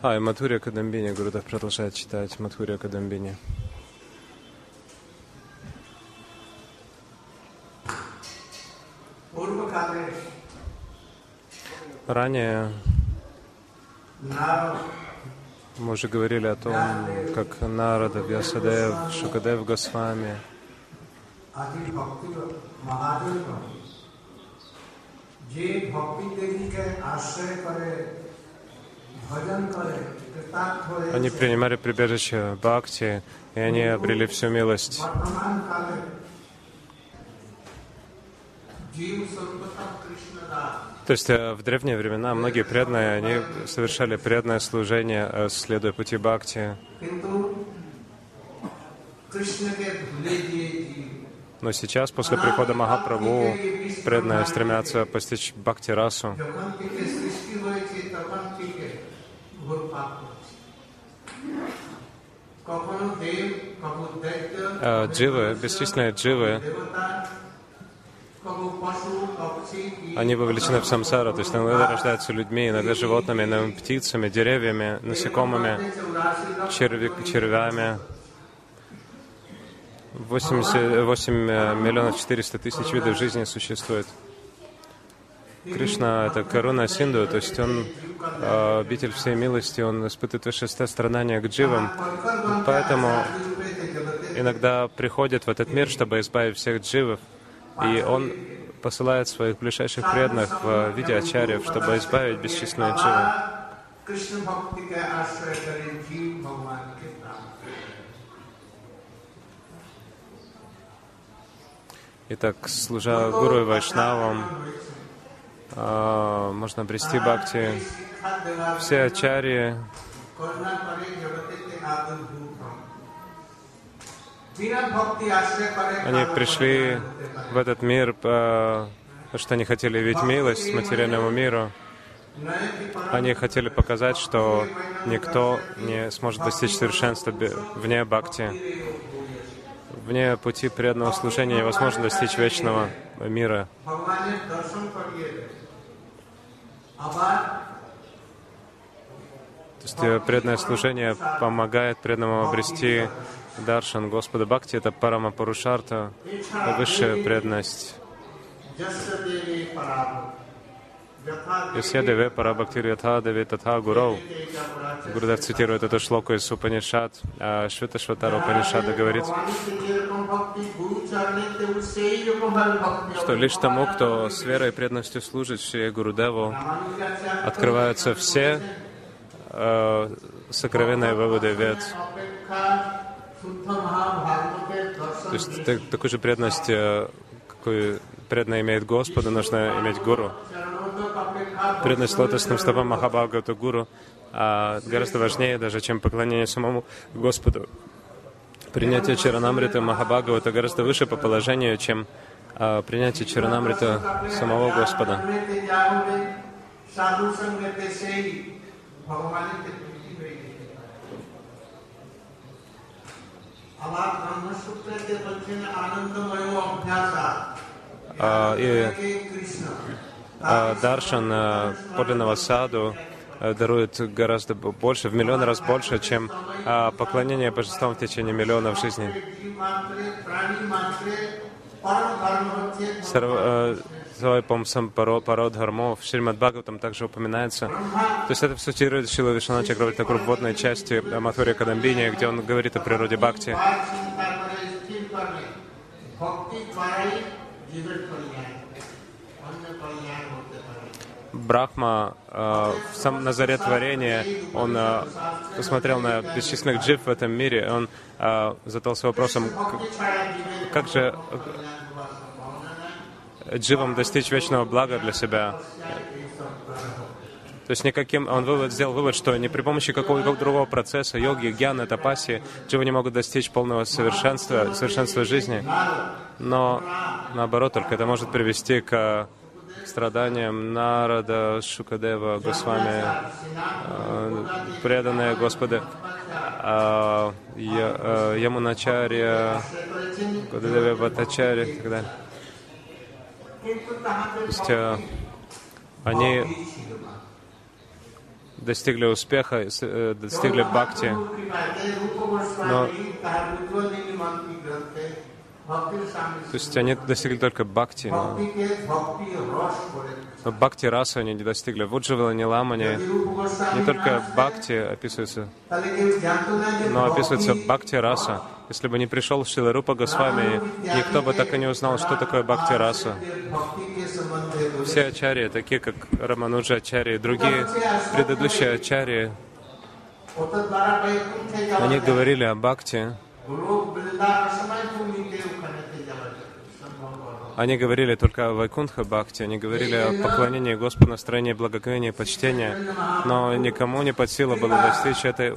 А, и Матхурия Кадамбини, Гурудов продолжает читать Матхурия Кадамбини. Ранее мы уже говорили о том, как Нарада, Вьясадев, Шукадев Госвами जे они принимали прибежище Бхакти, и они обрели всю милость. То есть э, в древние времена многие преданные, они совершали преданное служение, э, следуя пути Бхакти. Но сейчас, после прихода Махапрабху, преданные стремятся постичь Бхакти-расу. А, дживы, бесчисленные дживы, они вовлечены в самсару, то есть иногда рождаются людьми, иногда животными, иногда птицами, деревьями, насекомыми, черви, червями. 80, э, миллионов 400 тысяч видов жизни существует. Кришна — это корона Синду, то есть он а, обитель всей милости, он испытывает высшее страдания к дживам. Поэтому иногда приходит в этот мир, чтобы избавить всех дживов. И он посылает своих ближайших преданных в виде ачарьев, чтобы избавить бесчисленные дживы. Итак, служа Гуру и Вайшнавам, а, можно обрести бхакти. Все ачарьи они пришли в этот мир, потому что они хотели видеть милость материальному миру. Они хотели показать, что никто не сможет достичь совершенства вне бхакти. Вне пути преданного служения невозможно достичь вечного мира. То есть э, преданное служение помогает преданному обрести даршан Господа Бхакти. Это парама Парушарта, высшая преданность. Йоседеве Парабхактир Ятхадеви Татха Гуров. Гурдев цитирует эту шлоку из Упанишат. А Швита Шватара Упанишада говорит, что лишь тому, кто с верой и преданностью служит Шри Гурудеву, открываются все э, сокровенные выводы вед. То есть так, такую же преданность, какую преданно имеет Господу, нужно иметь Гуру преданность лотосным стопам Махабхагавата Гуру а, гораздо важнее даже, чем поклонение самому Господу. Принятие Чаранамрита Махабхагавата гораздо выше по положению, чем а, принятие Чаранамрита самого Господа. А, и а даршан э, подлинного саду э, дарует гораздо больше, в миллион раз больше, чем а, поклонение божествам в течение миллионов жизней. Э, Сарвайпом пород в Шримад Бхагаватам также упоминается. То есть это все цитирует Шила Вишанача Гравитакур в водной части Матхурия Кадамбини, где он говорит о природе Бхакти. Брахма э, в сам Назаре творения, он э, посмотрел на бесчисленных джив в этом мире, и он э, задался вопросом, как же э, дживам достичь вечного блага для себя. То есть никаким... Он вывод, сделал вывод, что не при помощи какого-либо другого процесса, йоги, гьяны, тапаси, чего не могут достичь полного совершенства, совершенства жизни. Но наоборот, только это может привести к страданиям Нарада, Шукадева, Госвами, э, преданные Господа, э, э, Ямуначарья, Кададеве Батачарья и так далее. То есть они достигли успеха, э, достигли бхакти. Но... То есть они достигли только бхакти, но но бхакти раса они не достигли. В Уджавала Ниламане не только бхакти описывается, но описывается бхакти раса. Если бы не пришел Шила Рупа Госвами, никто бы так и не узнал, что такое бхакти раса. Все ачарьи, такие как Рамануджа ачарьи и другие предыдущие ачарьи, они говорили о бхакти, они говорили только о Вайкунха Бхакти, они говорили о поклонении Господу, настроении благоговения и почтения, но никому не под силу было достичь этой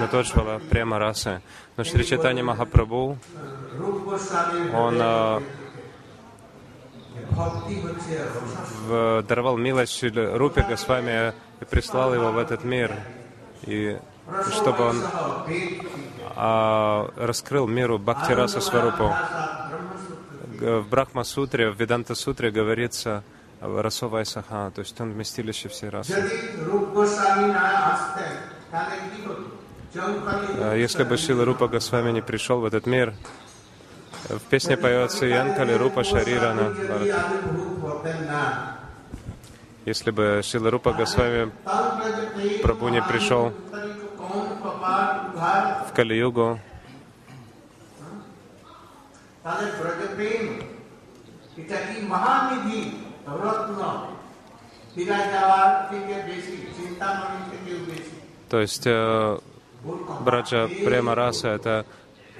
Натоджвала прямо расы. Но Шри Чайтанья Махапрабху, он а, даровал милость Рупе Госвами и прислал его в этот мир, и чтобы он а, раскрыл миру Бхакти Раса Сварупу. В Брахма Сутре, в Веданта Сутре говорится о Расовая Саха, то есть он вместилище всей расы. А Если бы Шила Рупа Госвами не пришел в этот мир, в песне поется Ян Калирупа Шарирана Если бы Шила Рупа Госвами Прабу не пришел в Кали-югу, то есть э, Браджа Према Раса — это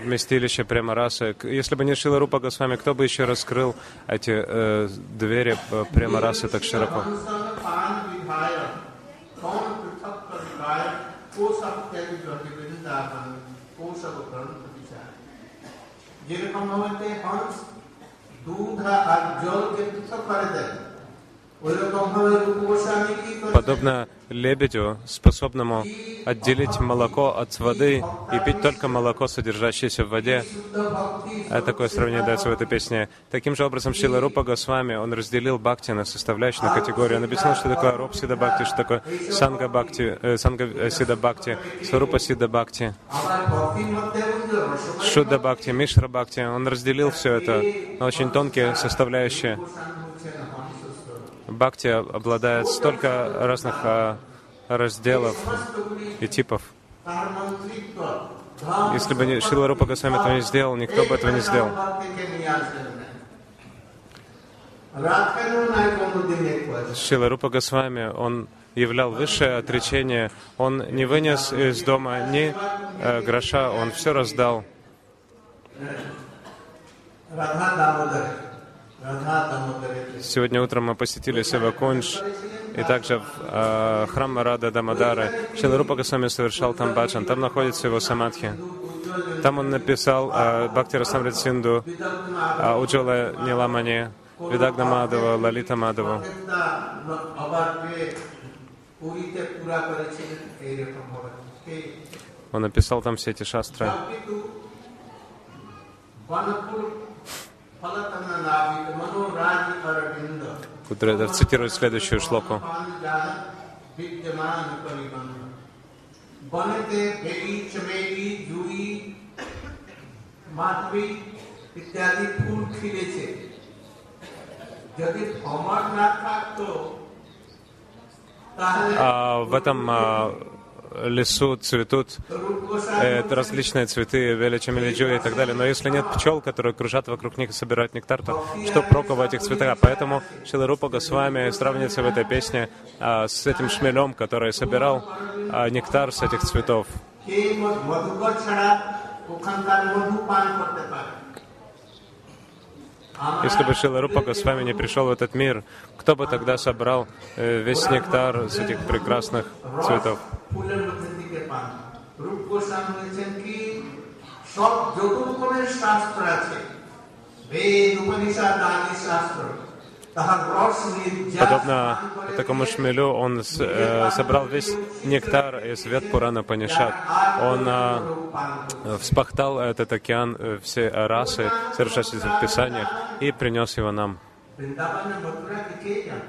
вместилище Према Расы. К- Если бы не Шила Рупа Госвами, кто бы еще раскрыл эти э, двери э, Према Расы так широко? অনুসরণ পান বিধায় কৌন পৃথক বিধায় কোসব ত্যাগী ব্রজে বৃন্দাবন কোসব গ্রন্থ বিচার যেরকম ভাবে হংস দুধ আর জলকে পৃথক করে দেয় подобно лебедю, способному отделить молоко от воды и пить только молоко, содержащееся в воде. А такое сравнение дается в этой песне. Таким же образом, Шила Рупа Госвами, он разделил бхакти на составляющие, на категории. Он объяснил, что такое Роб Сида Бхакти, что такое Санга Бхакти, э, Санга э, Сида Бхакти, Сварупа Сида Бхакти, шуда Бхакти, Мишра Бхакти. Он разделил все это на очень тонкие составляющие. Бхакти обладает столько разных а, разделов и типов. Если бы Шила Рупа Госвами этого не сделал, никто бы этого не сделал. Шила Рупа Госвами, он являл высшее отречение, он не вынес из дома ни э, гроша, он все раздал. Сегодня утром мы посетили Севакунш и также э, храм Рада Дамадары. Шиларупа Госвами совершал там баджан. Там находится его самадхи. Там он написал э, Бхакти Расамрит Синду, э, Уджала Ниламани, Видагна Мадова, Лалита Мадова. Он написал там все эти шастры. কিন্তু বনপুর ফলতন নাবিক মনোরাজ অরবিন্দ Кудрядов цитирует следующую шлоку. বিদ্যমান পরিবন্ধ বনেতে বেলি চমেলি জুই মাধবী ইত্যাদি ফুল খিলেছে যদি ভ্রমণ না থাকতো তাহলে А в этом а, лесу цветут э, различные цветы, величами лиджу и так далее. Но если нет пчел, которые кружат вокруг них и собирают нектар, то что проку в этих цветах? Поэтому Шиларупа Госвами сравнится в этой песне э, с этим шмелем, который собирал э, нектар с этих цветов. Если бы Шиларупа Госвами не пришел в этот мир, кто бы тогда собрал э, весь нектар с этих прекрасных цветов? ফুলের মধ্যে থেকে পান রূপ গোস্বামী বলেছেন কি সব যত রকমের শাস্ত্র আছে বেদ উপনিষদ আদি শাস্ত্র তাহার রস নির্যাস Подобно পান করে такому шмелю, он с- э, собрал весь нектар из вет Пурана Панишат. Он а, রূপ পান করে। вспахтал этот океан, э, все расы, содержащиеся в Писаниях, и принес его нам. বৃন্দাবনের মথুরা কে জানে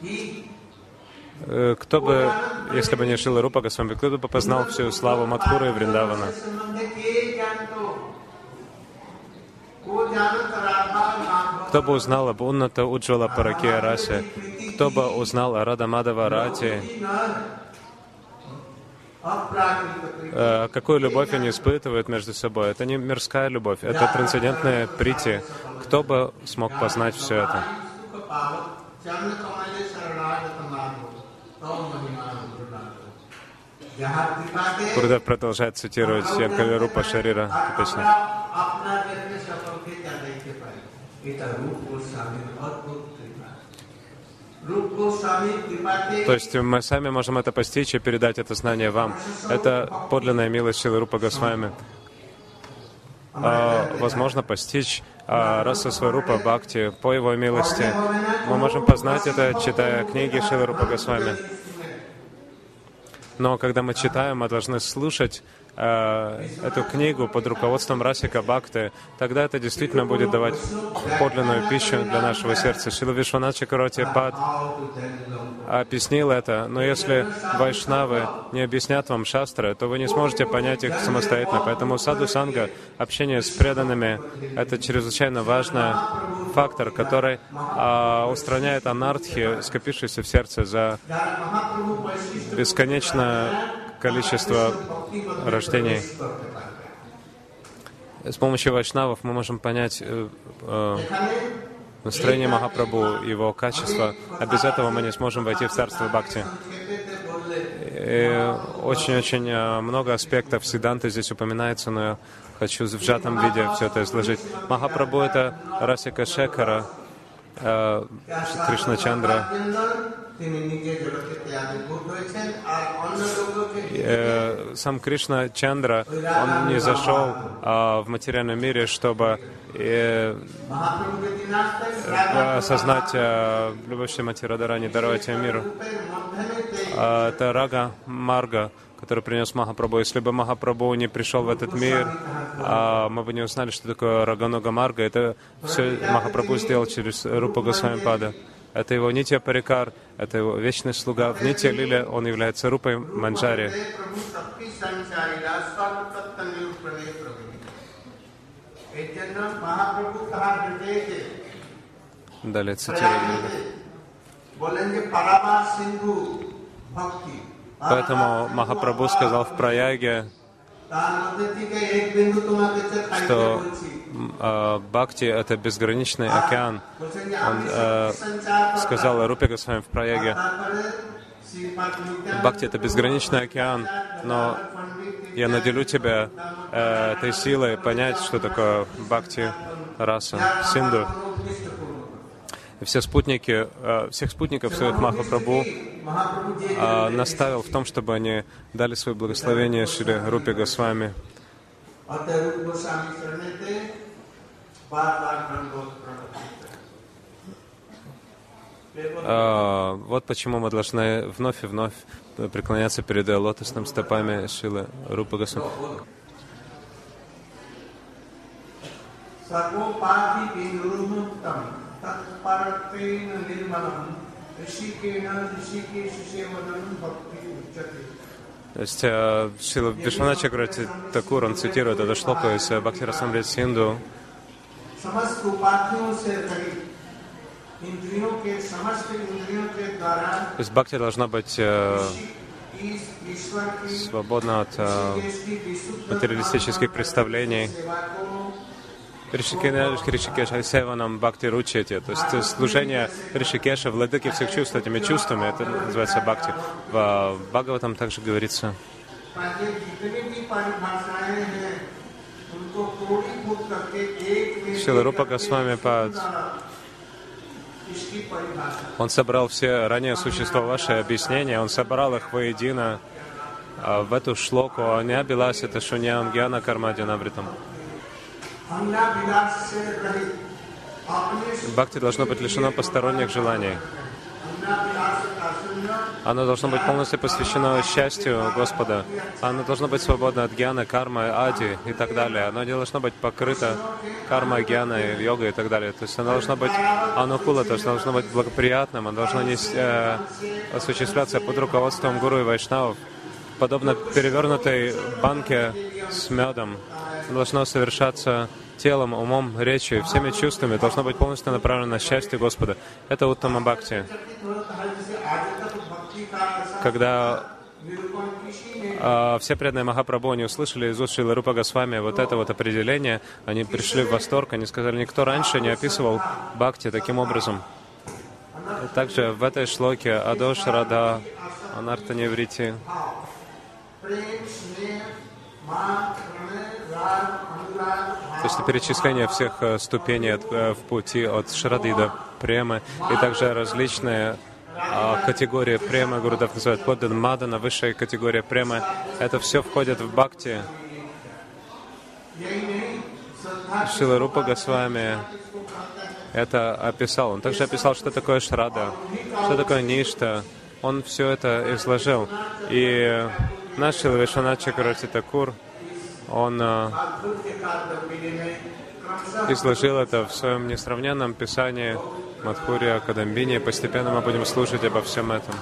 কি Э, Э, кто бы, если бы не Шила Рупа Госвами, кто бы познал всю славу Мадхуры и Вриндавана? Кто бы узнал об Унната Уджвала Параке Расе? Кто бы узнал о Радамадава Рате? Э, какую любовь они испытывают между собой? Это не мирская любовь, это трансцендентное прити. Кто бы смог познать все это? Гурдев продолжает цитировать Янкавирупа Шарира. Точно. То есть мы сами можем это постичь и передать это знание вам. Это подлинная милость Шилы Рупа Госвами. А, возможно постичь а, раса Сварупа Бхакти по его милости. Мы можем познать это, читая книги Шилы Рупа Госвами. Но когда мы читаем, мы должны слушать э, эту книгу под руководством Расика Бхакты, тогда это действительно будет давать подлинную пищу для нашего сердца. Шила Вишванача Пад объяснил это, но если вайшнавы не объяснят вам шастры, то вы не сможете понять их самостоятельно. Поэтому саду санга, общение с преданными, это чрезвычайно важный фактор, который э, устраняет анархию, скопившуюся в сердце за бесконечно количество рождений. С помощью вайшнавов мы можем понять э, э, настроение Махапрабху, его качество, а без этого мы не сможем войти в царство Бхакти. Очень-очень э, много аспектов Сиданты здесь упоминается, но я хочу в сжатом виде все это изложить. Махапрабху — это Расика Шекара, э, Кришна Чандра, তিনি নিজে জগতে ত্যাগে ভূত হয়েছেন আর অন্য লোককে Э, сам Кришна Чандра, он не зашел а, в материальном мире, чтобы э, মহাপ্রভুকে তিনি আসতেন осознать э, любовь Шримати Радарани, даровать ее миру. А, это Рага Марга, который принес Махапрабху. Если бы Махапрабху не пришел в этот мир, а, мы бы не узнали, что такое Раганога Марга. Это все Махапрабху сделал через Рупа Госвами Пада. Это его Нитья Парикар, это его вечный слуга. В Нитья Лиле он является Рупой Манджари. Далее цитирую. Поэтому Махапрабху сказал в Праяге, что э, Бхакти — это безграничный океан. Он э, сказал Рупе Госвами в Праяге, Бхакти — это безграничный океан, но я наделю тебя э, этой силой понять, что такое Бхакти раса, синду. Все спутники, э, всех спутников Шрилад Махапрабху э, наставил в том, чтобы они дали свое благословение Шри Рупи Госвами. Э, вот почему мы должны вновь и вновь преклоняться перед лотосным стопами Шилы Рупы Госвами. Sarvopāpi Bindrumutam तत्परत्वेन निर्मलम ऋषिकेण ऋषिकेश सेवनम भक्ति उच्यते То есть э, Шила Вишвана Чакрати Такур, он цитирует это шлоку из э, Бхакти Расамрит Синду. समस्त उपाधियों से रहित इंद्रियों के समस्त इंद्रियों के द्वारा То есть Бхакти должна быть э, इस ईश्वर की свободна от э, देश की विशुद्ध материалистических представлений. Ришикеш Айсеваном Бхакти Ручити. То есть служение Ришикеша, владыки всех чувств этими чувствами, это называется Бхакти. В Бхагаватам также говорится, Шиларупа Госвами под. Он собрал все ранее существовавшие объяснения, он собрал их воедино а, в эту шлоку Не белась это шуням гьяна кармадинабритам». бритам. Бхакти должно быть лишено посторонних желаний. Оно должно быть полностью посвящено счастью Господа. Оно должно быть свободно от гьяна, кармы, ади и так далее. Оно не должно быть покрыто кармой, гьяной, йогой и так далее. То есть оно должно быть анукула, то есть оно должно быть благоприятным, оно должно не, э, осуществляться под руководством гуру и вайшнавов, подобно перевернутой банке с медом. Должно совершаться телом, умом, речью, всеми чувствами должно быть полностью направлено на счастье Господа. Это Уттама Бхакти. Когда а, все преданные Махапрабху, они услышали из уст Шилы Рупа Госвами вот это вот определение, они пришли в восторг, они сказали, никто раньше не описывал Бхакти таким образом. Также в этой шлоке Адош Рада Анарта Неврити то есть перечисление всех э, ступеней э, в пути от Шрады до Премы, и также различные а, категории премы, Гурудев называет поддан Мадана, высшая категория премы. Это все входит в бхакти. Шила Рупа Госвами это описал. Он также описал, что такое Шрада, что такое Ништа. Он все это изложил. И наш Шила Вишванат Чакарати Такур, он э, изложил это в своем несравненном писании Мадхурия Кадамбини. Постепенно мы будем слушать обо всем этом.